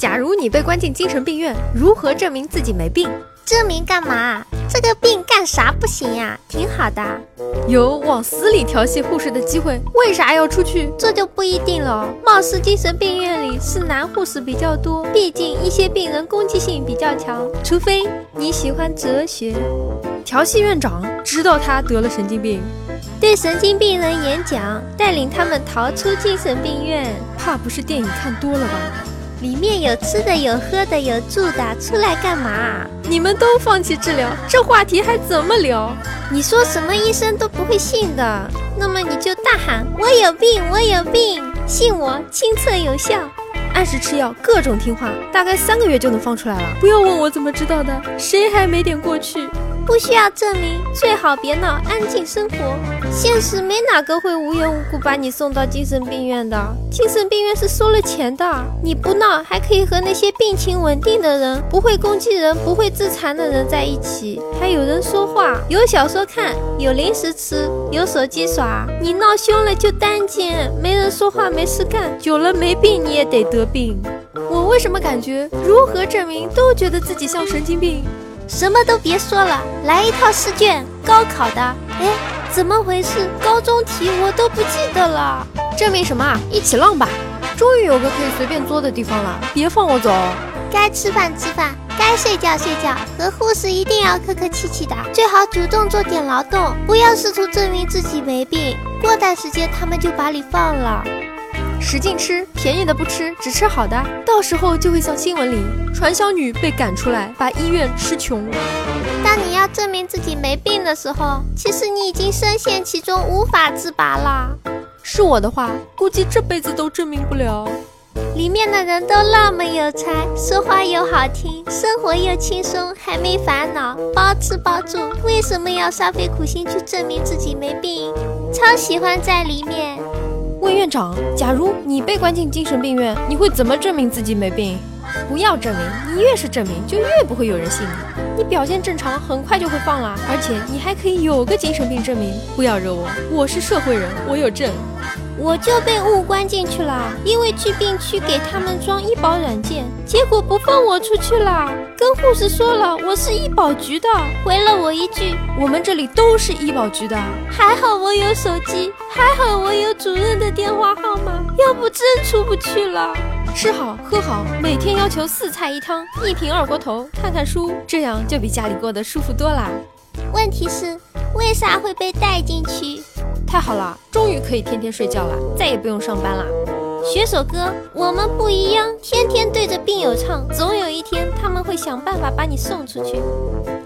假如你被关进精神病院，如何证明自己没病？证明干嘛？这个病干啥不行呀？挺好的，有往死里调戏护士的机会，为啥要出去？这就不一定了。貌似精神病院里是男护士比较多，毕竟一些病人攻击性比较强。除非你喜欢哲学。调戏院长知道他得了神经病，对神经病人演讲，带领他们逃出精神病院。怕不是电影看多了吧？里面有吃的，有喝的，有住的，出来干嘛？你们都放弃治疗，这话题还怎么聊？你说什么医生都不会信的，那么你就大喊我有病，我有病，信我，亲测有效，按时吃药，各种听话，大概三个月就能放出来了。不要问我怎么知道的，谁还没点过去？不需要证明，最好别闹，安静生活。现实没哪个会无缘无故把你送到精神病院的，精神病院是收了钱的。你不闹，还可以和那些病情稳定的人、不会攻击人、不会自残的人在一起，还有人说话，有小说看，有零食吃，有手机耍。你闹凶了就单间，没人说话，没事干，久了没病你也得得病。我为什么感觉如何证明都觉得自己像神经病？什么都别说了，来一套试卷，高考的。哎，怎么回事？高中题我都不记得了。证明什么啊？一起浪吧！终于有个可以随便作的地方了，别放我走。该吃饭吃饭，该睡觉睡觉。和护士一定要客客气气的，最好主动做点劳动，不要试图证明自己没病。过段时间他们就把你放了。使劲吃，便宜的不吃，只吃好的，到时候就会像新闻里传销女被赶出来，把医院吃穷。当你要证明自己没病的时候，其实你已经深陷其中，无法自拔了。是我的话，估计这辈子都证明不了。里面的人都那么有才，说话又好听，生活又轻松，还没烦恼，包吃包住，为什么要煞费苦心去证明自己没病？超喜欢在里面。问院长，假如你被关进精神病院，你会怎么证明自己没病？不要证明，你越是证明，就越不会有人信你。你表现正常，很快就会放了，而且你还可以有个精神病证明。不要惹我，我是社会人，我有证。我就被误关进去了，因为去病区给他们装医保软件，结果不放我出去了。跟护士说了，我是医保局的，回了我一句，我们这里都是医保局的。还好我有手机，还好我有主任的电话号码，要不真出不去了。吃好喝好，每天要求四菜一汤，一瓶二锅头，看看书，这样就比家里过得舒服多啦。问题是，为啥会被带进去？太好了，终于可以天天睡觉了，再也不用上班了。学首歌，我们不一样，天天对着病友唱，总有一天他们会想办法把你送出去。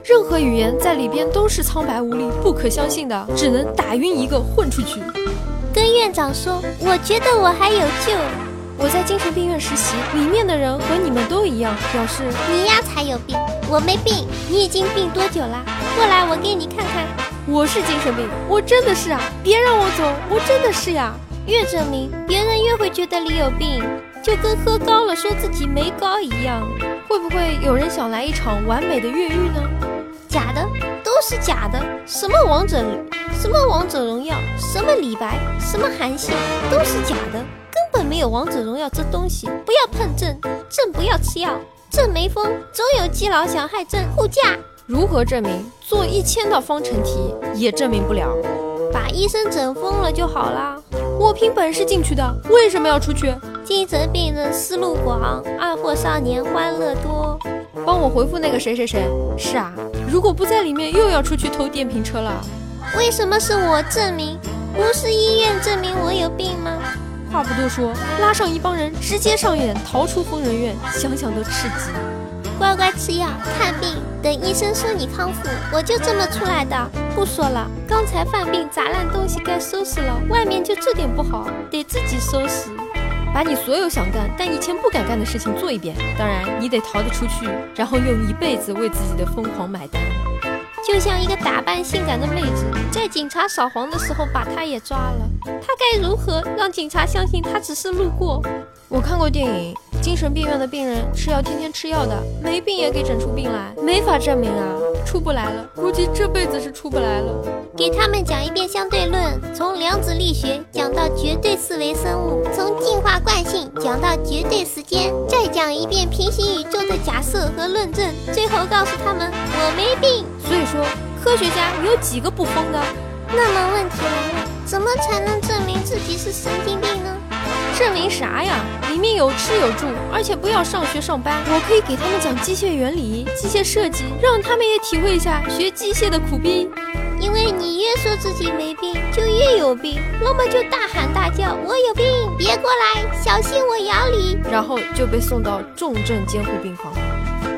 任何语言在里边都是苍白无力、不可相信的，只能打晕一个混出去。跟院长说，我觉得我还有救。我在精神病院实习，里面的人和你们都一样，表示你呀才有病，我没病。你已经病多久了？过来，我给你看看。我是精神病，我真的是啊！别让我走，我真的是呀！越证明，别人越会觉得你有病，就跟喝高了说自己没高一样。会不会有人想来一场完美的越狱呢？假的，都是假的。什么王者，什么王者荣耀，什么李白，什么韩信，都是假的，没有王者荣耀这东西。不要碰朕，朕不要吃药，朕没疯，总有基佬想害朕护驾。如何证明？做一千道方程题也证明不了。把医生整疯了就好啦。我凭本事进去的，为什么要出去？精神病人思路广，二货少年欢乐多。帮我回复那个谁谁谁。是啊，如果不在里面，又要出去偷电瓶车了。为什么是我证明？不是医院证明我有病吗？话不多说，拉上一帮人，直接上演逃出疯人院，想想都刺激。乖乖吃药看病，等医生说你康复，我就这么出来的。不说了，刚才犯病砸烂东西该收拾了，外面就这点不好，得自己收拾。把你所有想干但以前不敢干的事情做一遍，当然你得逃得出去，然后用一辈子为自己的疯狂买单。就像一个打扮性感的妹子，在警察扫黄的时候把她也抓了，她该如何让警察相信她只是路过？我看过电影。精神病院的病人是要天天吃药的，没病也给整出病来，没法证明啊，出不来了，估计这辈子是出不来了。给他们讲一遍相对论，从量子力学讲到绝对四维生物，从进化惯性讲到绝对时间，再讲一遍平行宇宙的假设和论证，最后告诉他们我没病。所以说，科学家有几个不疯的？那么问题来了，怎么才能证明自己是神经病呢？证明啥呀？里面有吃有住，而且不要上学上班。我可以给他们讲机械原理、机械设计，让他们也体会一下学机械的苦逼。因为你越说自己没病，就越有病，那么就大喊大叫：“我有病，别过来，小心我咬你！”然后就被送到重症监护病房。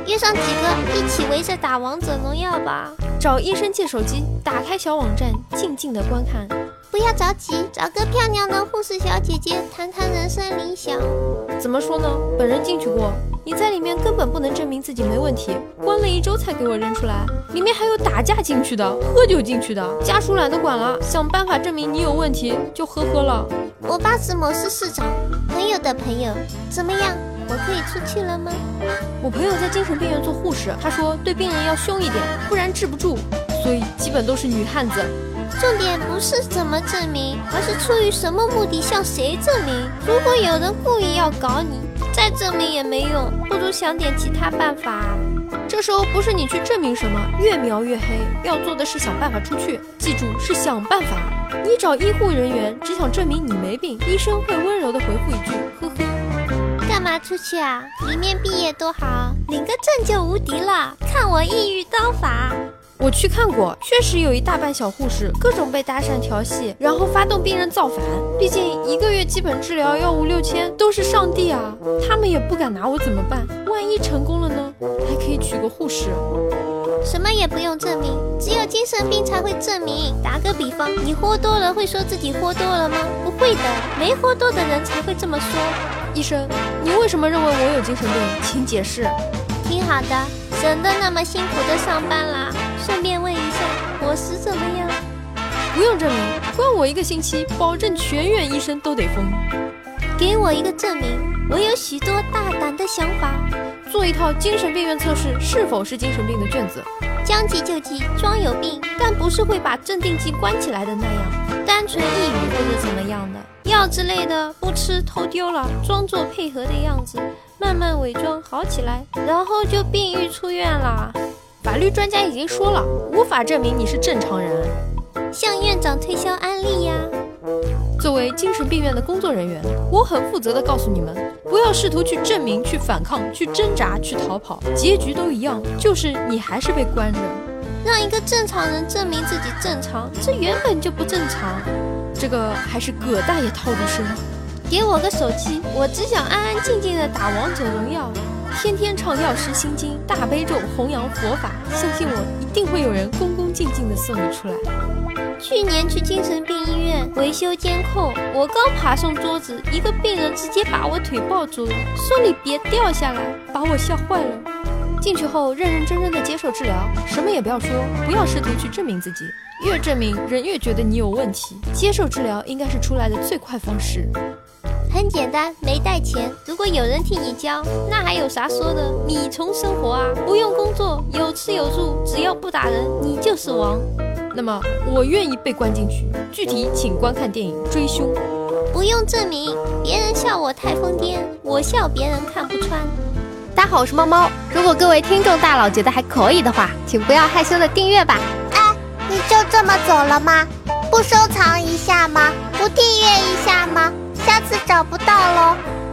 约上几个一起围着打王者荣耀吧。找医生借手机，打开小网站，静静的观看。不要着急，找个漂亮的护士小姐姐谈谈人生理想。怎么说呢？本人进去过，你在里面根本不能证明自己没问题，关了一周才给我扔出来。里面还有打架进去的，喝酒进去的，家属懒得管了，想办法证明你有问题就呵呵了。我爸是某市市长，朋友的朋友，怎么样？我可以出去了吗？我朋友在精神病院做护士，他说对病人要凶一点，不然治不住，所以基本都是女汉子。重点不是怎么证明，而是出于什么目的向谁证明。如果有人故意要搞你，再证明也没用，不如想点其他办法。这时候不是你去证明什么，越描越黑。要做的是想办法出去，记住是想办法。你找医护人员，只想证明你没病，医生会温柔的回复一句：呵呵。干嘛出去啊？里面毕业多好，领个证就无敌了。看我抑郁刀法。我去看过，确实有一大半小护士各种被搭讪调戏，然后发动病人造反。毕竟一个月基本治疗要五六千，都是上帝啊！他们也不敢拿我怎么办？万一成功了呢？还可以娶个护士。什么也不用证明，只有精神病才会证明。打个比方，你喝多了会说自己喝多了吗？不会的，没喝多的人才会这么说。医生，你为什么认为我有精神病？请解释。挺好的，省得那么辛苦的上班啦。顺便问一下，伙食怎么样？不用证明，关我一个星期，保证全院医生都得疯。给我一个证明，我有许多大胆的想法。做一套精神病院测试是否是精神病的卷子。将计就计，装有病，但不是会把镇定剂关起来的那样，单纯抑郁或者怎么样的药之类的，不吃偷丢了，装作配合的样子，慢慢伪装好起来，然后就病愈出院了。法律专家已经说了，无法证明你是正常人。向院长推销安利呀。作为精神病院的工作人员，我很负责的告诉你们，不要试图去证明、去反抗、去挣扎、去逃跑，结局都一样，就是你还是被关着。让一个正常人证明自己正常，这原本就不正常。这个还是葛大爷套路深。给我个手机，我只想安安静静的打王者荣耀。天天唱药师心经，大悲咒，弘扬佛法，相信我，一定会有人恭恭敬敬的送你出来。去年去精神病医院维修监控，我刚爬上桌子，一个病人直接把我腿抱住了，说你别掉下来，把我吓坏了。进去后认认真真的接受治疗，什么也不要说，不要试图去证明自己，越证明人越觉得你有问题。接受治疗应该是出来的最快方式。很简单，没带钱。如果有人替你交，那还有啥说的？米虫生活啊，不用工作，有吃有住，只要不打人，你就是王。那么我愿意被关进去。具体请观看电影《追凶》。不用证明，别人笑我太疯癫，我笑别人看不穿。大家好，我是猫猫。如果各位听众大佬觉得还可以的话，请不要害羞的订阅吧。哎，你就这么走了吗？不收藏一下吗？不订阅一下吗？下次找不到喽。